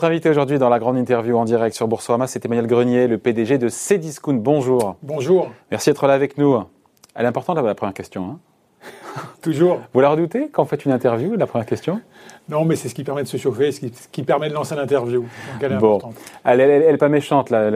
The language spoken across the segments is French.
Votre invité aujourd'hui dans la grande interview en direct sur Boursorama, c'est Emmanuel Grenier, le PDG de Cdiscount. Bonjour. Bonjour. Merci d'être là avec nous. Elle est importante la première question. Hein Toujours. Vous la redoutez quand vous faites une interview, la première question? Non, mais c'est ce qui permet de se chauffer, ce qui, permet de lancer l'interview. Elle est bon. importante. Elle n'est pas méchante, là,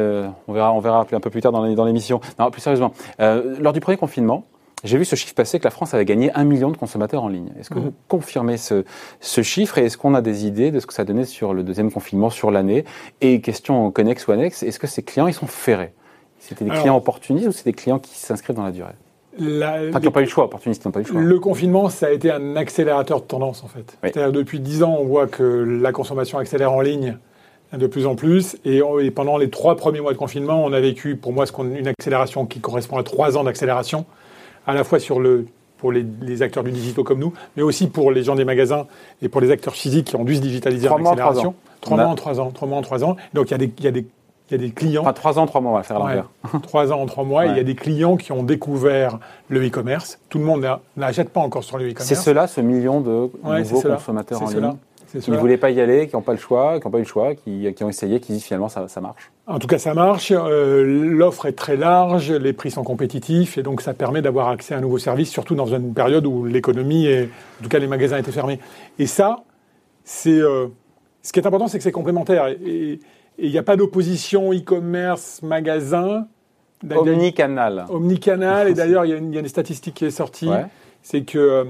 on, verra, on verra un peu plus tard dans l'émission. Non, plus sérieusement, euh, lors du premier confinement, j'ai vu ce chiffre passer que la France avait gagné un million de consommateurs en ligne. Est-ce que vous mhm. confirmez ce, ce chiffre et est-ce qu'on a des idées de ce que ça donnait sur le deuxième confinement, sur l'année Et question connexe ou annexe, est-ce que ces clients, ils sont ferrés? C'était des clients opportunistes ou c'est des clients qui s'inscrivent dans la durée? La, enfin, qui n'ont pas eu le choix, opportunistes n'ont pas eu le choix. Le confinement, ça a été un accélérateur de tendance, en fait. C'est-à-dire, depuis 10 ans, on voit que la consommation accélère en ligne de plus en plus. Et, pendant les trois premiers mois de confinement, on a vécu, pour moi, ce qu'on, une accélération qui correspond à trois ans d'accélération à la fois sur le, pour les, acteurs du digital comme nous, mais aussi pour les gens des magasins et pour les acteurs physiques qui ont dû se digitaliser en accélération. Trois mois en trois ans. Trois mois en trois ans. Donc il y a des, il y a des il y a des clients. Enfin, trois ans, trois mois, on va faire l'envers. trois ans en trois mois, et il y a des clients qui ont découvert le e-commerce. Tout le monde n'achète pas encore sur le e-commerce. C'est cela, ce million de nouveaux consommateurs en ligne qui ne voulaient pas y aller, qui n'ont pas le choix, qui n'ont pas eu le choix, qui, qui, ont essayé, qui disent finalement ça, ça marche. En tout cas, ça marche. Euh, l'offre est très large, les prix sont compétitifs et donc ça permet d'avoir accès à un nouveau service, surtout dans une période où l'économie et en tout cas les magasins étaient fermés. Et ça, c'est euh, ce qui est important, c'est que c'est complémentaire et il n'y a pas d'opposition e-commerce magasin. Omnicanal. Omnicanal et d'ailleurs il y, a une statistique qui est sortie, c'est que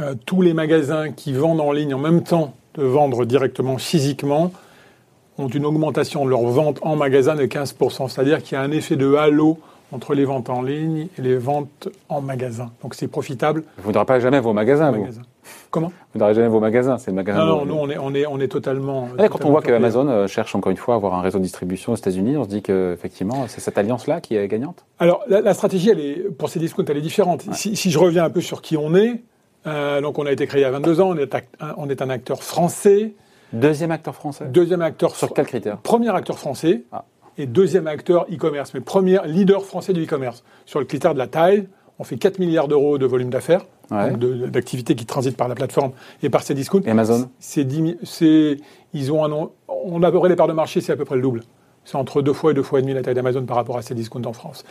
euh, tous les magasins qui vendent en ligne en même temps de vendre directement physiquement ont une augmentation de leur vente en magasin de 15%. C'est-à-dire qu'il y a un effet de halo entre les ventes en ligne et les ventes en magasin. Donc c'est profitable. Vous n'aurez pas jamais vos magasins, vous Comment? Vous n'aurez jamais vos magasins, c'est le magasin. Non, non, nous on est, on est, on est totalement. quand on voit que Amazon euh, cherche encore une fois à avoir un réseau de distribution aux États-Unis, on se dit que effectivement c'est cette alliance-là qui est gagnante? Alors la, stratégie, elle est, pour ces discounts, elle est différente. Si, si, je reviens un peu sur qui on est, euh, donc on a été créé il y a 22 ans, on est, on est un acteur français. Deuxième acteur français Deuxième acteur. Sur quels critères Premier acteur français ah. et deuxième acteur e-commerce, mais premier leader français du e-commerce. Sur le critère de la taille, on fait 4 milliards d'euros de volume d'affaires, d'activités qui transitent par la plateforme et par ces discounts. Et Amazon c'est, ils ont un, On a les parts de marché, c'est à peu près le double. C'est entre deux fois et deux fois et demi la taille d'Amazon par rapport à ces discounts en France.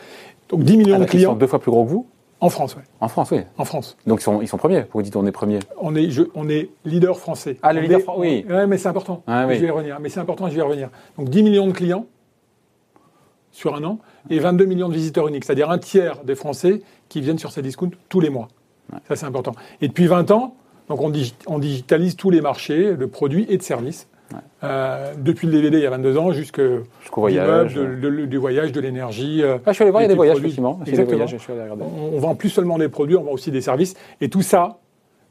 Donc 10 millions ah, de clients. Ils sont deux fois plus gros que vous? En France, oui. En France, oui. En France. Donc ils sont, ils sont premiers. Vous dites on est premier. On est, je, on est leader français. Ah, le leader français, oui. Oui, mais c'est important. Ah, je vais y revenir. Mais c'est important, je vais y revenir. Donc 10 millions de clients sur un an et 22 millions de visiteurs uniques, c'est-à-dire un tiers des Français qui viennent sur ces discounts tous les mois. Ça, c'est important. Et depuis 20 ans, donc on, on digitalise tous les marchés de produits et de services euh, depuis le DVD il y a 22 ans jusqu'au voyage, du voyage, de l'énergie. Euh, ah, je suis allé voir, il y a des voyages, effectivement. Exactement. on, vend plus seulement des produits, on vend aussi des services. Et tout ça,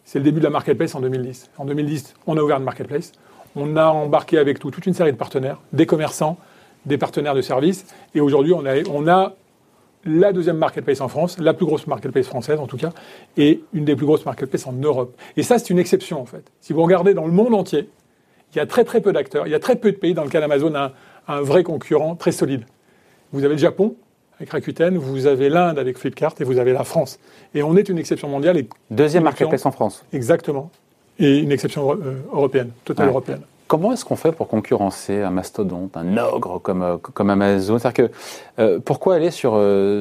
c'est le début de la marketplace en 2010. En 2010, on a ouvert une marketplace. On a embarqué avec tout toute une série de partenaires, des commerçants, des partenaires de services. Et aujourd'hui, on a, on a la deuxième marketplace en France, la plus grosse marketplace française en tout cas, et une des plus grosses marketplaces en Europe. Et ça, c'est une exception en fait. Si vous regardez dans le monde entier, il y a très très peu d'acteurs, il y a très peu de pays dans lesquels Amazon a un, vrai concurrent très solide. Vous avez le Japon avec Rakuten, vous avez l'Inde avec Flipkart et vous avez la France. Et on est une exception mondiale. Et Deuxième marketplace en France. Exactement. Et une exception euh, européenne, totale européenne. Comment est-ce qu'on fait pour concurrencer un mastodonte, un ogre comme, euh, comme Amazon? C'est-à-dire que euh, pourquoi aller sur,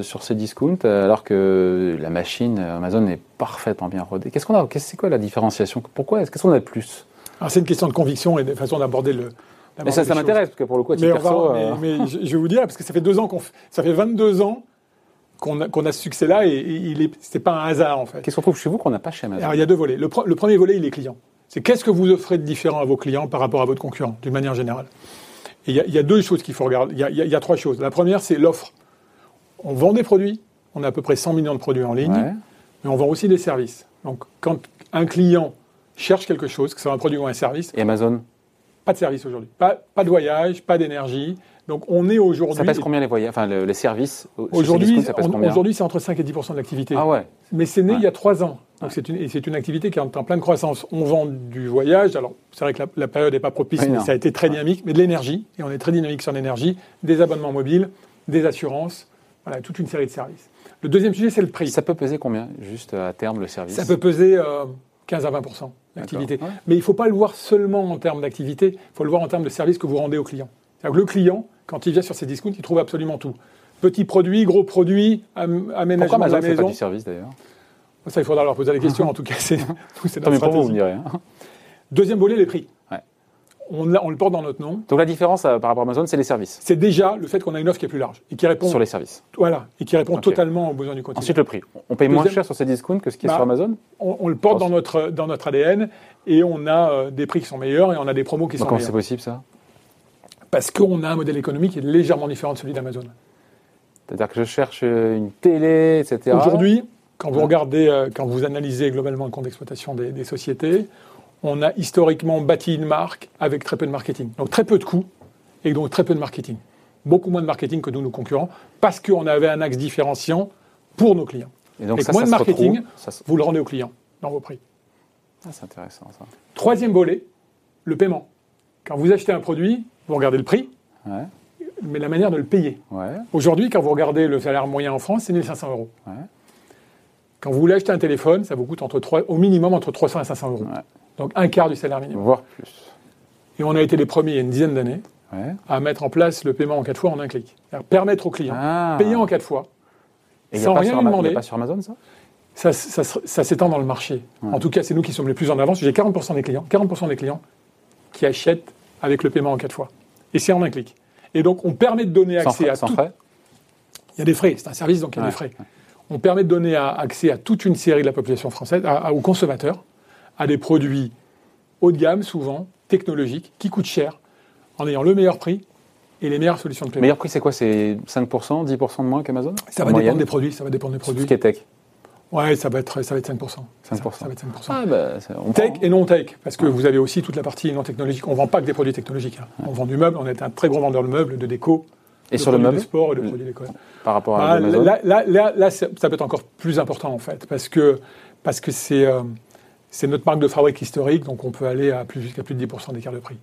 sur ces discounts alors que la machine Amazon est parfaitement bien rodée? Qu'est-ce qu'on a C'est quoi la différenciation? Pourquoi Qu'est-ce qu'on a de plus? C'est une question de conviction et de façon d'aborder le. Mais ça, ça m'intéresse, parce que pour le coup, mais, perso, euh, mais, je, vais vous dire, parce que ça fait deux ans qu'on, ça fait 22 ans qu'on a, qu'on a ce succès-là et, il est, c'est pas un hasard en fait. Qu'est-ce qu'on trouve chez vous qu'on n'a pas chez Amazon? Alors il y a deux volets. Le, premier volet, il est client. C'est qu'est-ce que vous offrez de différent à vos clients par rapport à votre concurrent, d'une manière générale? Et il y, a, deux choses qu'il faut regarder. Il y, a, il y a trois choses. La première, c'est l'offre. On vend des produits. On a à peu près 100 millions de produits en ligne, mais on vend aussi des services. Donc quand un client cherche quelque chose, que ce soit un produit ou un service. Et Amazon Pas de service aujourd'hui. Pas, pas de voyage, pas d'énergie. Donc on est aujourd'hui. Ça pèse combien les voyages Enfin, les services Aujourd'hui, aujourd'hui, c'est entre 5 et 10 de l'activité. Ah ouais. Mais c'est né il y a 3 ans. Donc c'est une, une activité qui est en, pleine croissance. On vend du voyage. Alors c'est vrai que la, période n'est pas propice, mais ça a été très dynamique. Mais de l'énergie, et on est très dynamique sur l'énergie, des abonnements mobiles, des assurances, voilà, toute une série de services. Le deuxième sujet, c'est le prix. Ça peut peser combien, juste à terme, le service Ça peut peser 15 euh, à 20 l'activité. D'accord, ouais. Mais il ne faut pas le voir seulement en termes d'activité, il faut le voir en termes de service que vous rendez au client. Le client, quand il vient sur ces discounts, il trouve absolument tout. Petits produits, gros produits, am- Pourquoi aménagement de Amazon la fait pas du service d'ailleurs? Ça, il faudra leur poser la question. En tout cas, c'est notre vous, vous stratégie. me direz. hein. Deuxième volet, les prix. On, le porte dans notre nom. Donc la différence euh, par rapport à Amazon, c'est les services. C'est déjà le fait qu'on a une offre qui est plus large et qui répond, Sur les services. voilà, et qui répond totalement aux besoins du quotidien. Ensuite, le prix. On paye moins cher sur ces discounts que ce qui est Bah, sur Amazon? on, on le porte dans notre, dans notre ADN et on a euh, des prix qui sont meilleurs et on a des promos qui Donc, sont Comment c'est meilleurs. possible ça? Parce qu'on a un modèle économique qui est légèrement différent de celui d'Amazon. C'est-à-dire que je cherche euh, une télé, etc. Aujourd'hui, quand vous regardez, quand vous analysez globalement le compte d'exploitation des, des sociétés, on a historiquement bâti une marque avec très peu de marketing. Donc très peu de coûts et donc très peu de marketing. Beaucoup moins de marketing que nous, nos concurrents, parce qu'on avait un axe différenciant pour nos clients. Et donc ça, moins ça de marketing. retrouve. Ça se- Vous le rendez aux clients dans vos prix. Ah, c'est intéressant ça. Troisième volet, le paiement. Quand vous achetez un produit, vous regardez le prix, Ouais, mais la manière de le payer. ouais, Aujourd'hui, quand vous regardez le salaire moyen en France, c'est 1500 euros. ouais. Quand vous voulez acheter un téléphone, ça vous coûte entre 3, au minimum entre 300 et 500 euros. Donc un quart du salaire minimum. Voire plus. Et on a été les premiers il y a une dizaine d'années Ouais. à mettre en place le paiement en quatre fois en un clic. Permettre aux clients, Ah. payer en quatre fois, Et y sans rien lui demander. pas sur Amazon ça? Ça, ça, se- ça s'étend dans le marché. Ouais. En tout cas, c'est nous qui sommes les plus en avance. J'ai 40% des clients, 40% des clients qui achètent avec le paiement en quatre fois. Et c'est en un clic. Et donc, on permet de donner Sans accès frais, à sans tout. frais? Il y a des frais, c'est un service, donc il y a Ouais. des frais. On permet de donner à- accès à toute une série de la population française, à- à- aux consommateurs, à des produits haut de gamme, souvent, technologiques, qui coûtent cher, en ayant le meilleur prix et les meilleures solutions de paiement. Meilleur prix, c'est quoi? C'est 5%, 10% de moins qu'Amazon? Ça va dépendre des produits, ça va dépendre des Tout ce produits. qui est tech? Ouais, ça va être, ça va être 5%. 5%. Ça, ça va être 5%. Ah, bah, ça- on Tech prend. et non tech, parce que vous avez aussi toute la partie non technologique. On ne vend pas que des produits technologiques. hein. On vend du meuble, on est un très gros vendeur de meubles, de déco, Et de sur le meuble, de sport et de produits d'école. par rapport à Ah, Amazon? là, là, là, là, ça ça peut être encore plus important en fait, parce que parce que c'est euh, c'est notre marque de fabrique historique, donc on peut aller à plus jusqu'à plus de 10% d'écart de prix.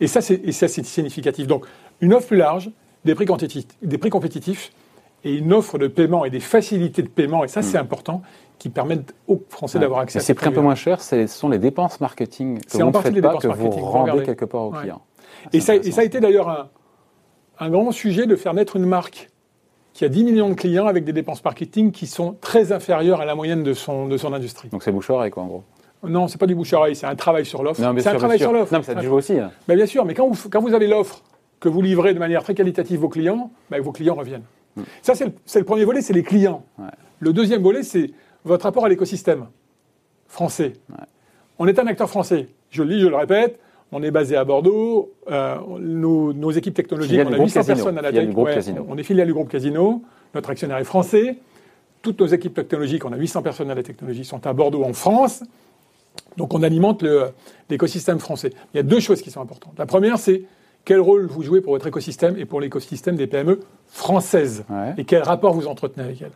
Et ça, c'est et ça, c'est significatif. Donc une offre plus large, des prix quantitatifs, des prix compétitifs, et une offre de paiement et des facilités de paiement, et ça c'est important, qui permettent aux Français d'avoir accès à ces ces prix un peu moins chers, c'est- ce sont les dépenses marketing que C'est vous en ne partie faites les pas, dépenses que vous rendez regardez. quelque part aux Ouais. clients. Et ça, et ça a été d'ailleurs un, un grand sujet de faire naître une marque qui a 10 millions de clients avec des dépenses marketing qui sont très inférieures à la moyenne de son, de son industrie. Donc c'est bouche à oreille, quoi, en gros. Non, c'est pas du bouche à oreille, c'est un travail sur l'offre. C'est un travail sur l'offre. Non, mais ça a dû jouer aussi. hein. Ben, bien sûr, mais quand vous, quand vous avez l'offre que vous livrez de manière très qualitative vos clients, ben, vos clients reviennent. Ça, c'est le, premier volet, c'est les clients. Ouais. Le deuxième volet, c'est votre rapport à l'écosystème français. On est un acteur français. Je le dis, je le répète. On est basé à Bordeaux. euh, nos, nos équipes technologiques, on a groupe 800 Casino. personnes à la groupe Ouais. On est filiale du groupe Casino. Notre actionnaire est français. Toutes nos équipes technologiques, on a 800 personnes à la technologie, sont à Bordeaux en France. Donc on alimente l'écosystème français. Il y a deux choses qui sont importantes. La première, c'est quel rôle vous jouez pour votre écosystème et pour l'écosystème des PME françaises Ouais. et quel rapport vous entretenez avec elles.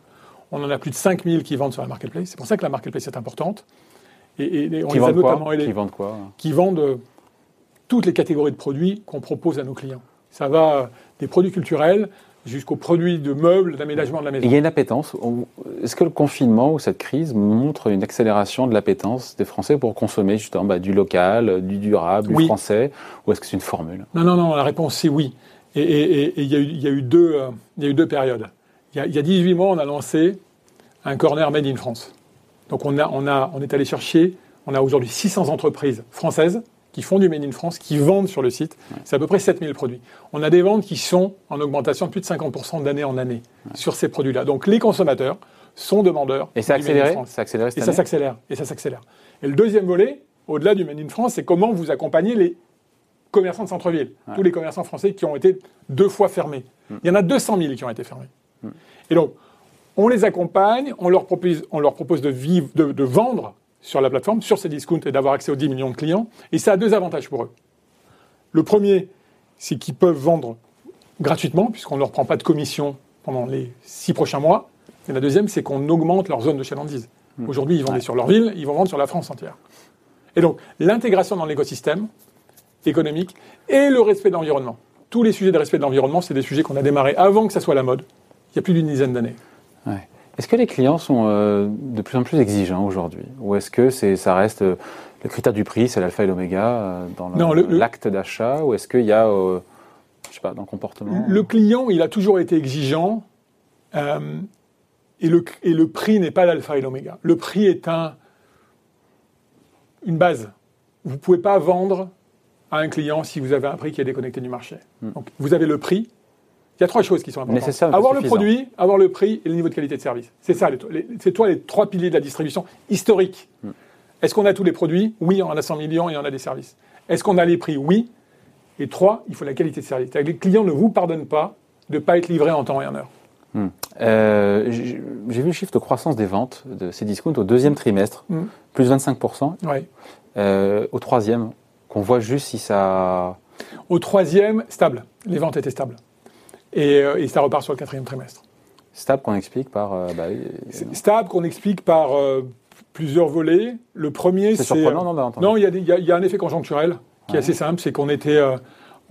On en a plus de 5000 qui vendent sur la marketplace. C'est pour ça que la marketplace est importante. Et, et- et on Qui les a vendent notamment quoi aidés Qui vendent quoi qui vendent euh, toutes les catégories de produits qu'on propose à nos clients. Ça va euh, des produits culturels jusqu'aux produits de meubles, d'aménagement de la maison. il y a une appétence. Est-ce que le confinement ou cette crise montre une accélération de l'appétence des Français pour consommer justement bah, du local, du durable, du Oui. français Ou est-ce que c'est une formule? Non, non, non, la réponse c'est oui. Et il y, a eu- il y a eu deux, euh, y a eu deux périodes. Il y, y a 18 mois, on a lancé un corner Made in France. Donc on, a, on, a, on est allé chercher, on a aujourd'hui 600 entreprises françaises qui font du Made in France, qui vendent sur le site. C'est à peu près 7000 produits. On a des ventes qui sont en augmentation de plus de 50% d'année en année sur ces produits-là. Donc les consommateurs sont demandeurs. Et ça accéléré France. Ça a accéléré cette Et ça s'accélère. Et ça s'accélère. Et le deuxième volet, au-delà du Made in France, c'est comment vous accompagnez les commerçants de centre-ville. Tous les commerçants français qui ont été deux fois fermés. Il y en a 200 000 qui ont été fermés. Et donc, on les accompagne, on leur propose, on leur propose de, vivre, de, de vendre sur la plateforme, sur ces discounts et d'avoir accès aux 10 millions de clients. Et ça a deux avantages pour eux. Le premier, c'est qu'ils peuvent vendre gratuitement, puisqu'on ne leur prend pas de commission pendant les six prochains mois. Et la deuxième, c'est qu'on augmente leur zone de chalandise. Aujourd'hui, ils vendaient sur leur ville, ils vont vendre sur la France entière. Et donc, l'intégration dans l'écosystème économique et le respect de l'environnement. Tous les sujets de respect de l'environnement, c'est des sujets qu'on a démarrés avant que ça soit la mode, il y a plus d'une dizaine d'années. Ouais. Est-ce que les clients sont euh, de plus en plus exigeants aujourd'hui Ou est-ce que c'est, ça reste euh, Le critère du prix, c'est l'alpha et l'oméga euh, dans Non, le- le- l'acte d'achat ou est-ce qu'il y a, je sais pas, dans le comportement Le client, il a toujours été exigeant et, le, et le prix n'est pas l'alpha et l'oméga. Le prix est un, une base. Vous ne pouvez pas vendre à un client si vous avez un prix qui est déconnecté du marché. Donc, vous avez le prix. Il y a trois choses qui sont importantes. Mais avoir le produit, avoir le prix et le niveau de qualité de service. C'est ça, c'est toi les trois piliers de la distribution historique. Est-ce qu'on a tous les produits? Oui, on en a 100 millions et on a des services. Est-ce qu'on a les prix? Oui. Et trois, il faut la qualité de service. Les clients ne vous pardonnent pas de ne pas être livrés en temps et en heure. Euh, J'ai vu le chiffre de croissance des ventes de ces discounts au deuxième trimestre, Mm. plus 25%. Ouais. Euh, au troisième, qu'on voit juste si ça. Au troisième, stable. Les ventes étaient stables. Et, euh, et ça repart sur le quatrième trimestre. Stable qu'on explique par. euh, bah, C'est Stable qu'on explique par euh, plusieurs volets. Le premier, c'est c'est... surprenant, non, Non, il y, a y y un effet conjoncturel qui Ouais. est assez simple, c'est qu'on était... euh,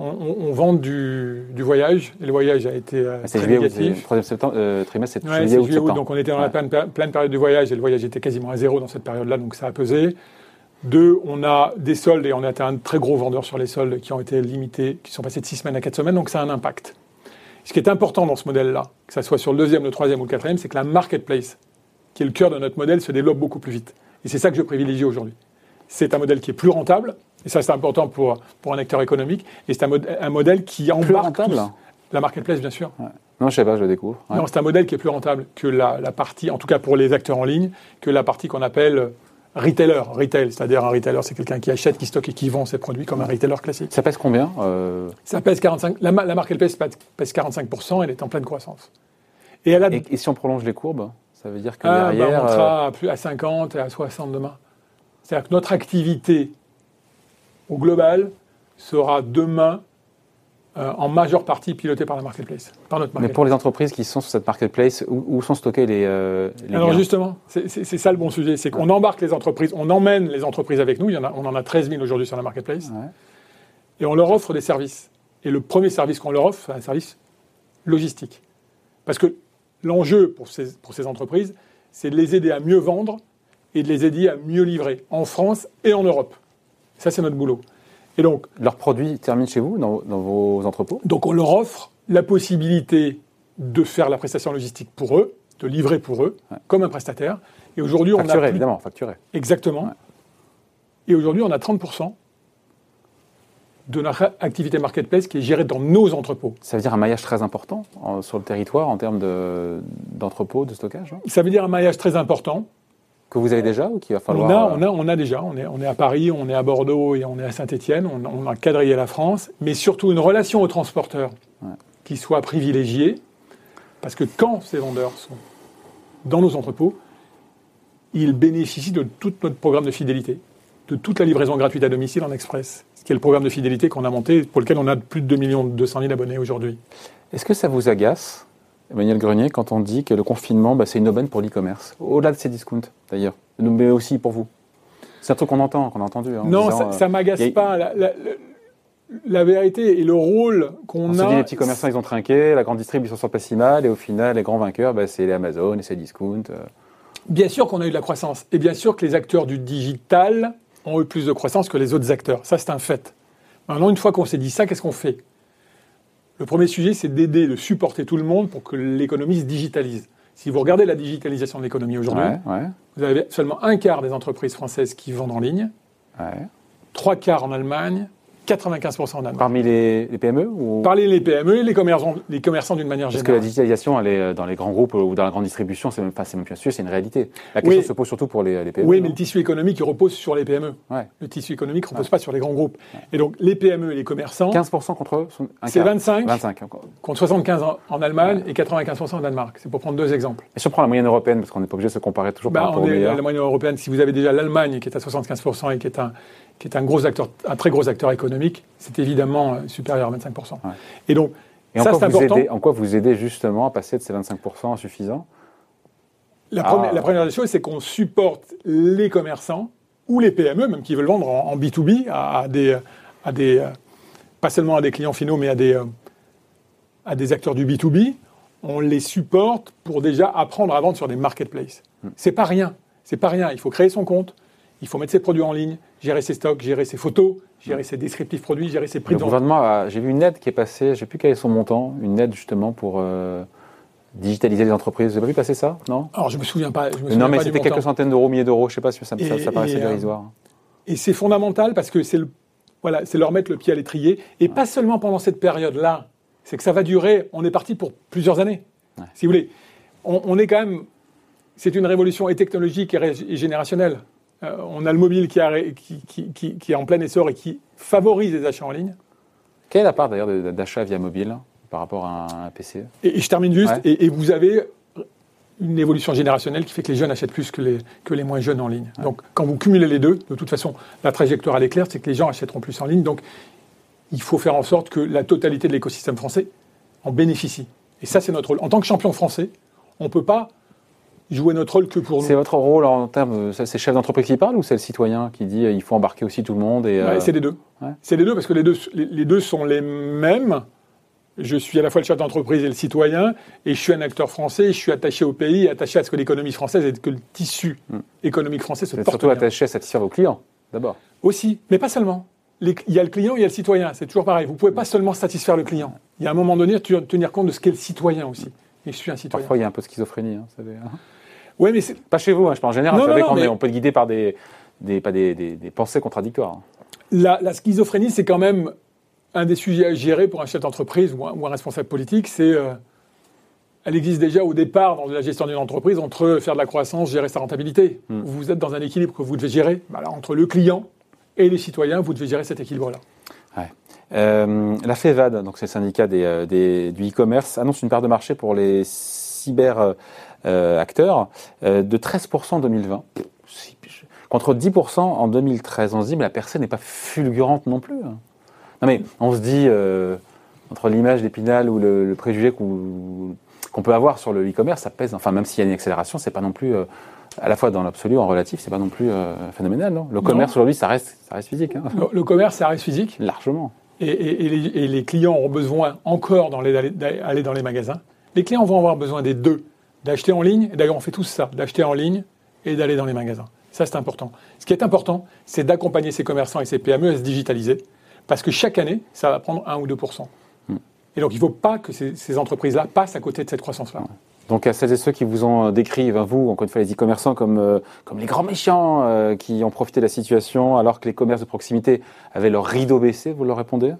on, on- on vend du, du voyage, et le voyage a été euh, Ah, très juillet, négatif. troisième septembre, euh, trimestre, c'est Ouais, juillet, juillet, août, donc on était dans Ouais. la pleine, pleine période du voyage et le voyage était quasiment à zéro dans cette période-là, donc ça a pesé. Deux, on a des soldes et on a été un très gros vendeur sur les soldes qui ont été limités, qui sont passés de six semaines à quatre semaines, donc ça a un impact. Ce qui est important dans ce modèle-là, que ça soit sur le deuxième, le troisième ou le quatrième, c'est que la marketplace, qui est le cœur de notre modèle, se développe beaucoup plus vite. Et c'est ça que je privilégie aujourd'hui. C'est un modèle qui est plus rentable, et ça c'est important pour, pour un acteur économique, et c'est un, mod- un modèle qui Plus embarque rentable tous- La marketplace, bien sûr. Non, je sais pas, je le découvre. Ouais. Non, c'est un modèle qui est plus rentable que la, la partie, en tout cas pour les acteurs en ligne, que la partie qu'on appelle retailer. Retail, c'est-à-dire un retailer, c'est quelqu'un qui achète, qui stocke et qui vend ses produits comme un retailer classique. Ça pèse combien euh, Ça pèse 45, la, la marque elle pèse, pèse 45%, elle est en pleine croissance. Et elle a et, et si on prolonge les courbes, ça veut dire que ah, bah, derrière. on euh, sera à, plus, à 50 et à 60 demain. C'est-à-dire que notre activité au global sera demain euh, en majeure partie pilotée par la marketplace, par notre mais marketplace. pour les entreprises qui sont sur cette marketplace, où, où sont stockés les, euh, les Alors biens justement, c'est ça le bon sujet, c'est qu'on embarque les entreprises, on emmène les entreprises avec nous, il y en a, on en a 13 000 aujourd'hui sur la marketplace, Ouais. et on leur offre des services. Et le premier service qu'on leur offre, c'est un service logistique. Parce que l'enjeu pour ces, pour ces entreprises, c'est de les aider à mieux vendre et de les aider à mieux livrer en France et en Europe. Ça, c'est notre boulot. Et donc, Leurs produits terminent chez vous, dans, dans vos entrepôts? donc on leur offre la possibilité de faire la prestation logistique pour eux, de livrer pour eux, Ouais. comme un prestataire. Et aujourd'hui, on a plus- évidemment, facturés. Exactement. Ouais. Et aujourd'hui, on a 30% de notre activité marketplace qui est gérée dans nos entrepôts. Ça veut dire un maillage très important en- sur le territoire en termes de- d'entrepôts, de, stockage non? Ça veut dire un maillage très important. Que vous avez déjà ou qu'il va falloir. On a, euh, on, a, on a déjà, on est, on est à Paris, on est à Bordeaux et on est à Saint-Étienne, on, on a quadrillé la France, mais surtout une relation aux transporteurs Ouais. qui soit privilégiée, parce que quand ces vendeurs sont dans nos entrepôts, ils bénéficient de tout notre programme de fidélité, de toute la livraison gratuite à domicile en express, ce qui est le programme de fidélité qu'on a monté, pour lequel on a plus de 2 millions 200 000 abonnés aujourd'hui. Est-ce que ça vous agace, Emmanuel Grenier, quand on dit que le confinement, bah, c'est une aubaine pour l'e-commerce Au-delà de ces discounts, d'ailleurs, mais aussi pour vous. C'est un truc qu'on entend, qu'on a entendu. hein, Non, disant, ça, ça euh, m'agace a- pas. La, la- la- la vérité et le rôle qu'on On se dit les petits commerçants, ils ont trinqué, la grande distribution sort pas si mal, et au final, les grands vainqueurs, bah, c'est les Amazon et c'est discount. euh. Bien sûr qu'on a eu de la croissance. Et bien sûr que les acteurs du digital ont eu plus de croissance que les autres acteurs. Ça, c'est un fait. Maintenant, une fois qu'on s'est dit ça, qu'est-ce qu'on fait? Le premier sujet, c'est d'aider, de supporter tout le monde pour que l'économie se digitalise. Si vous regardez la digitalisation de l'économie aujourd'hui, Ouais, ouais, vous avez seulement un quart des entreprises françaises qui vendent en ligne, ouais. trois quarts en Allemagne, 95% en Allemagne. Parmi les, les PME ou... Parlez les PME et les commerçants, les commerçants d'une manière Parce que la générale. digitalisation, elle est euh, dans les grands groupes ou dans la grande distribution, c'est même c'est même plus un sujet, c'est une réalité. La question Oui. se pose surtout pour les, les PME. Oui, mais le tissu économique, il repose sur les PME. Ouais. Le tissu économique ne repose pas sur les grands groupes. Et donc, les PME et les commerçants, 15% contre un c'est quart. 25 25 encore. contre 75 en, en Allemagne et 95% en Danemark. C'est pour prendre deux exemples. Et si on prend la moyenne européenne, parce qu'on n'est pas obligé de se comparer toujours Bah, par rapport on est la moyenne européenne. Si vous avez déjà l'Allemagne qui est à 75% et qui est un, qui est un gros acteur, un très gros acteur économique, c'est évidemment euh, supérieur à 25%. Ouais. Et donc, Et ça, c'est important. aidez, en quoi vous aidez justement à passer de ces 25% insuffisants La, Ah. première, la première des choses, c'est qu'on supporte les commerçants ou les PME, même qui veulent vendre en, en B2B à, à des, à des, euh, pas seulement à des clients finaux, mais à des, euh, à des acteurs du B2B. On les supporte pour déjà apprendre à vendre sur des marketplaces. C'est pas rien. C'est pas rien. Il faut créer son compte. Il faut mettre ses produits en ligne. gérer ses stocks, gérer ses photos, gérer ses descriptifs produits, gérer ses prix Le gouvernement, j'ai vu une aide qui est passée, je sais plus quel est son montant, une aide justement pour euh, digitaliser les entreprises. Vous avez pas vu passer ça Non? Alors, je me souviens pas. Je me souviens Non, mais c'était quelques centaines d'euros, milliers d'euros, je sais pas si ça, ça, Et- ça paraissait et, euh, dérisoire. Et c'est fondamental parce que c'est le, voilà, c'est leur mettre le pied à l'étrier. Et pas seulement pendant cette période-là. C'est que ça va durer. On est parti pour plusieurs années. Ouais. Si vous voulez. On, on est quand même. C'est une révolution et technologique et générationnelle. Euh, on a le mobile qui, a ré- qui, qui- qui- qui est en plein essor et qui favorise les achats en ligne. Quelle est la part d'ailleurs d'achat via mobile par rapport à un PC Et, et je termine juste. Ouais. Et, et vous avez une évolution générationnelle qui fait que les jeunes achètent plus que les, que les moins jeunes en ligne. Donc, quand vous cumulez les deux, de toute façon, la trajectoire elle est claire, c'est que les gens achèteront plus en ligne. Donc, il faut faire en sorte que la totalité de l'écosystème français en bénéficie. Et ça, c'est notre rôle. En tant que champion français, on ne peut pas jouer notre rôle que pour nous. C'est votre rôle en termes, c'est chef d'entreprise qui parle ou c'est le citoyen qui dit euh, il faut embarquer aussi tout le monde et Ouais, euh, c'est les deux. ouais. C'est les deux parce que les deux, les, les deux sont les mêmes. Je suis à la fois le chef d'entreprise et le citoyen, et je suis un acteur français, je suis attaché au pays, attaché à ce que l'économie française et que le tissu économique français se vous êtes porte surtout bien. attaché à satisfaire vos clients d'abord. Aussi, mais pas seulement. Les- Il y a le client, il y a le citoyen, c'est toujours pareil. Vous pouvez pas seulement satisfaire le client. Il y a un moment donné, tu dois tenir compte de ce qu'est le citoyen aussi. Et je suis un citoyen. Parfois il y a un peu de schizophrénie. hein, hein. Oui, mais c'est- Pas chez vous, hein, je parle en général. Non, vous savez non, non, qu'on est- on peut être guidé par des, des, pas des, des- des pensées contradictoires. hein. la, la schizophrénie, c'est quand même un des sujets à gérer pour un chef d'entreprise ou un, ou un responsable politique. C'est, euh, elle existe déjà au départ dans la gestion d'une entreprise entre faire de la croissance, gérer sa rentabilité. Hmm. Vous êtes dans un équilibre que vous devez gérer. Bah là, entre le client et les citoyens, vous devez gérer cet équilibre-là. Euh, la FEVAD, donc c'est le syndicat des, euh, des- du e-commerce, annonce une part de marché pour les cyber euh, euh, acteurs euh, de 13% en 2020, Si- contre 10% en 2013. On se dit, mais la percée n'est pas fulgurante non plus. hein. Non mais on se dit, euh, entre l'image d'Épinal ou le, le préjugé qu'on peut avoir sur le e-commerce, ça pèse. Enfin, même s'il y a une accélération, c'est pas non plus, euh, à la fois dans l'absolu, en relatif, c'est pas non plus euh, phénoménal. Non? Le commerce aujourd'hui, ça reste, ça reste physique, hein. Le, le commerce, ça reste physique? largement. Et, et- et les, et les clients auront besoin encore d'aller dans les magasins? Les clients vont avoir besoin des deux, d'acheter en ligne, et d'ailleurs on fait tous ça, d'acheter en ligne et d'aller dans les magasins. Ça c'est important. Ce qui est important, c'est d'accompagner ces commerçants et ces PME à se digitaliser, parce que chaque année, ça va prendre 1 ou 2% Et donc il ne faut pas que ces, ces entreprises-là passent à côté de cette croissance-là. Donc à celles et ceux qui vous ont euh, décrit, ben, vous, encore une fois, les e-commerçants comme, euh, comme les grands méchants euh, qui ont profité de la situation alors que les commerces de proximité avaient leur rideau baissé, vous leur répondez?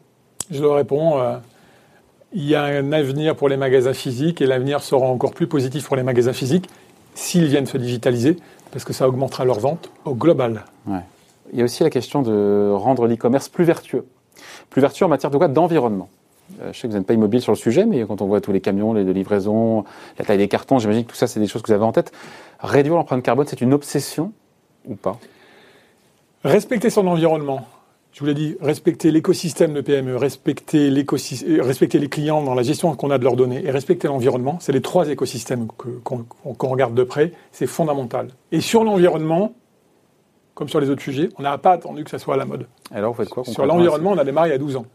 Je leur réponds, euh, il y a un avenir pour les magasins physiques et l'avenir sera encore plus positif pour les magasins physiques s'ils viennent se digitaliser, parce que ça augmentera leurs ventes au global. Ouais. Il y a aussi la question de rendre l'e-commerce plus vertueux. Plus vertueux en matière de quoi? D'environnement. Euh, je sais que vous n'êtes pas immobile sur le sujet, mais quand on voit tous les camions, les de livraison, la taille des cartons, j'imagine que tout ça, c'est des choses que vous avez en tête. Réduire l'empreinte carbone, c'est une obsession ou pas? Respecter son environnement. Je vous l'ai dit, respecter l'écosystème de PME, respecter, euh, respecter les clients dans la gestion qu'on a de leurs données et respecter l'environnement, c'est les trois écosystèmes qu'on regarde de près, c'est fondamental. Et sur l'environnement, comme sur les autres sujets, on n'a pas attendu que ça soit à la mode. Alors vous faites quoi Sur l'environnement, on a démarré il y a 12 ans.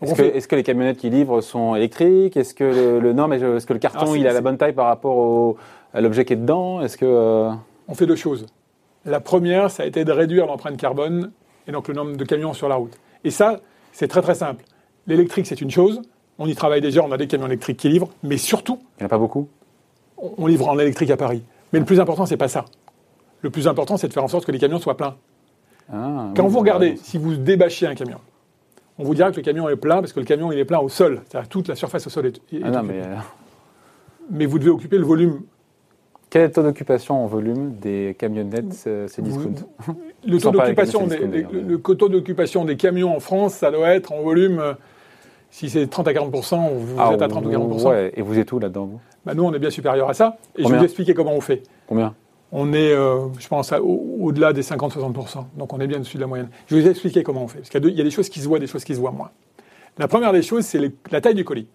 Est-ce que, les camionnettes qui livrent sont électriques? Est-ce que le, est-ce que le carton Ah, il a la bonne taille par rapport au, à l'objet qui est dedans? Est-ce que euh, on fait deux choses. La première, ça a été de réduire l'empreinte carbone et donc le nombre de camions sur la route. Et ça, c'est très très simple. L'électrique, c'est une chose. On y travaille déjà, on a des camions électriques qui livrent, mais surtout, il n'y en a pas beaucoup? on livre en électrique à Paris. Mais le plus important, c'est pas ça. Le plus important, c'est de faire en sorte que les camions soient pleins. Ah, Quand oui, vous regardez, raison. si vous débâchez un camion, on vous dira que le camion est plein parce que le camion il est plein au sol. C'est-à-dire toute la surface au sol est. est Ah non, mais euh, Mais vous devez occuper le volume. quel est le taux d'occupation en volume des camionnettes euh, ces Vous- discount Le taux d'occupation des le, le taux d'occupation des camions en France, ça doit être en volume. euh, Si c'est 30 à 40% vous Ah, êtes à 30 ou 40 Ouais, et vous êtes où là-dedans vous? Bah, Nous, on est bien supérieur à ça. Et je vais vous expliquer comment on fait. Combien? On est, euh, je pense, au- au-delà des 50-60%. Donc on est bien dessus de la moyenne. Je vais vous expliquer comment on fait. Parce qu'il y, a y des choses qui se voient, des choses qui se voient moins. La première des choses, c'est la taille du colis.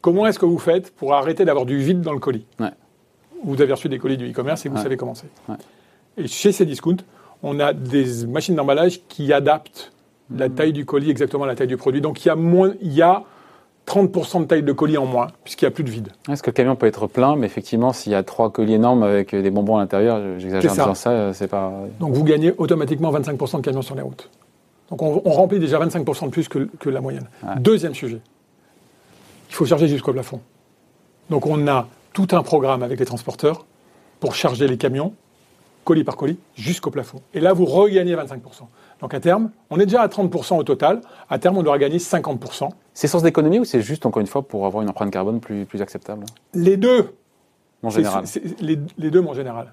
Comment est-ce que vous faites pour arrêter d'avoir du vide dans le colis? Ouais. Vous avez reçu des colis du e-commerce et vous Ouais. savez comment c'est. Et chez Cdiscount, on a des machines d'emballage qui adaptent la taille du colis exactement à la taille du produit. Donc il y a, moins, il y a 30% de taille de colis en moins, puisqu'il n'y a plus de vide. Est-ce que le camion peut être plein, mais effectivement, s'il y a trois colis énormes avec des bonbons à l'intérieur, j'exagère en disant ça, c'est pas. Donc vous gagnez automatiquement 25% de camions sur les routes. Donc on, remplit déjà 25% de plus que, la moyenne. Deuxième sujet, il faut charger jusqu'au plafond. Donc on a tout un programme avec les transporteurs pour charger les camions, colis par colis, jusqu'au plafond. Et là, vous regagnez 25%. Donc à terme, on est déjà à 30% au total. À terme, on doit gagner 50%. C'est sens d'économie ou c'est juste, encore une fois, pour avoir une empreinte carbone plus, plus acceptable? Les deux. En général. les, deux, en général.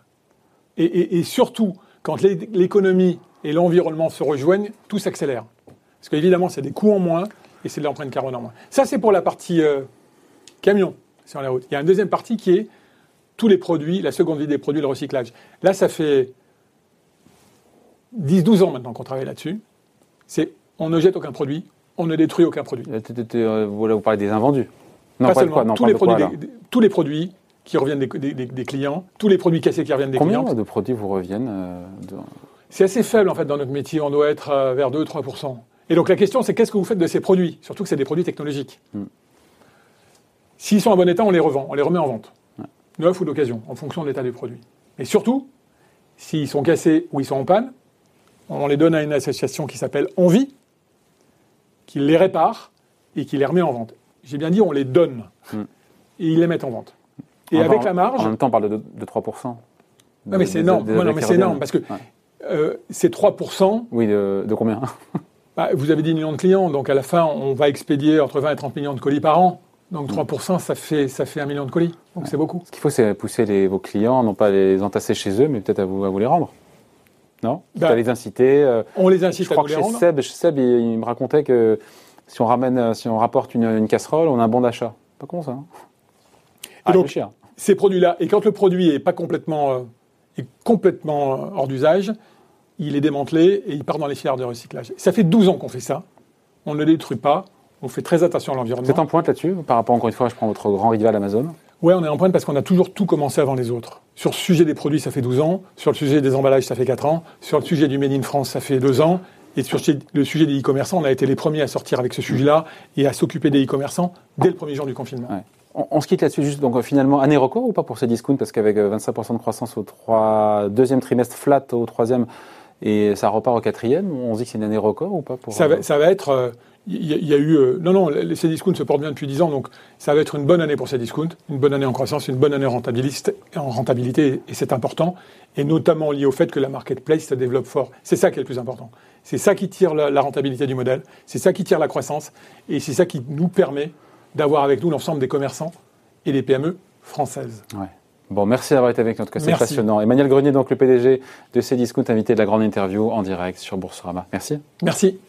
Et, surtout, quand l'économie et l'environnement se rejoignent, tout s'accélère. Parce qu'évidemment, c'est des coûts en moins et c'est de l'empreinte carbone en moins. Ça, c'est pour la partie euh, camion sur la route. Il y a une deuxième partie qui est tous les produits, la seconde vie des produits, le recyclage. Là, ça fait 10-12 ans maintenant qu'on travaille là-dessus. C'est on ne jette aucun produit, on ne détruit aucun produit. Euh, vous parlez des invendus Non, pas, seulement. tous, les produits, tous les produits qui reviennent des, clients, tous les produits cassés qui reviennent des clients. Combien de produits vous reviennent euh, C'est assez faible en fait dans notre métier. On doit être euh, vers 2-3%. Et donc la question, c'est qu'est-ce que vous faites de ces produits? Surtout que c'est des produits technologiques. Hmm. S'ils sont en bon état, on les revend, on les remet en vente. Neuf ou d'occasion, en fonction de l'état du produit. Et surtout, s'ils sont cassés ou ils sont en panne, on les donne à une association qui s'appelle Envie, qui les répare et qui les remet en vente. J'ai bien dit, on les donne. Hmm. Et ils les mettent en vente. Et avec la marge. En même temps, on parle de, 3%. mais c'est énorme. non, mais c'est énorme parce que euh, c'est 3%. Oui, de, combien? Bah, Vous avez 10 millions de clients, donc à la fin, on va expédier entre 20 et 30 millions de colis par an. Donc 3%, ça fait, ça fait un million de colis. Donc c'est beaucoup. Ce qu'il faut, c'est pousser vos clients, non pas les entasser chez eux, mais peut-être à vous, à vous les rendre. Non? Bah, les inciter. Euh, on les incite je crois que chez Seb, Seb il, me racontait que si on, ramène, euh, si on rapporte une, casserole, on a un bon d'achat. Pas con ça. Hein? Et donc, ces produits-là, et quand le produit est pas complètement, euh, est complètement hors d'usage, il est démantelé et il part dans les filières de recyclage. Ça fait 12 ans qu'on fait ça. On ne détruit pas. On fait très attention à l'environnement. Vous êtes en pointe là-dessus Par rapport, encore une fois, je prends votre grand rival Amazon. Oui, on est en pointe parce qu'on a toujours tout commencé avant les autres. Sur le sujet des produits, ça fait 12 ans. Sur le sujet des emballages, ça fait 4 ans. Sur le sujet du Made in France, ça fait 2 ans. Et sur le sujet des e-commerçants, on a été les premiers à sortir avec ce sujet-là et à s'occuper des e-commerçants dès le premier jour du confinement. On, se quitte là-dessus juste, donc finalement, année record ou pas pour ces discounts Parce qu'avec 25% de croissance au 3, deuxième trimestre, flat au troisième, et ça repart au quatrième, on se dit que c'est une année record ou pas pour, ça, va, ça va être... Euh, il y, a eu. Euh, non, non, les Cdiscount se portent bien depuis 10 ans, donc ça va être une bonne année pour Cdiscount, une bonne année en croissance, une bonne année en rentabilité, et c'est important, et notamment lié au fait que la marketplace se développe fort. C'est ça qui est le plus important. C'est ça qui tire la, rentabilité du modèle, c'est ça qui tire la croissance, et c'est ça qui nous permet d'avoir avec nous l'ensemble des commerçants et des PME françaises. Ouais. Bon, merci d'avoir été avec nous. En tout cas, c'est passionnant. Emmanuel Grenier, donc le PDG de Cdiscount, invité de la grande interview en direct sur Boursorama. Merci. Merci.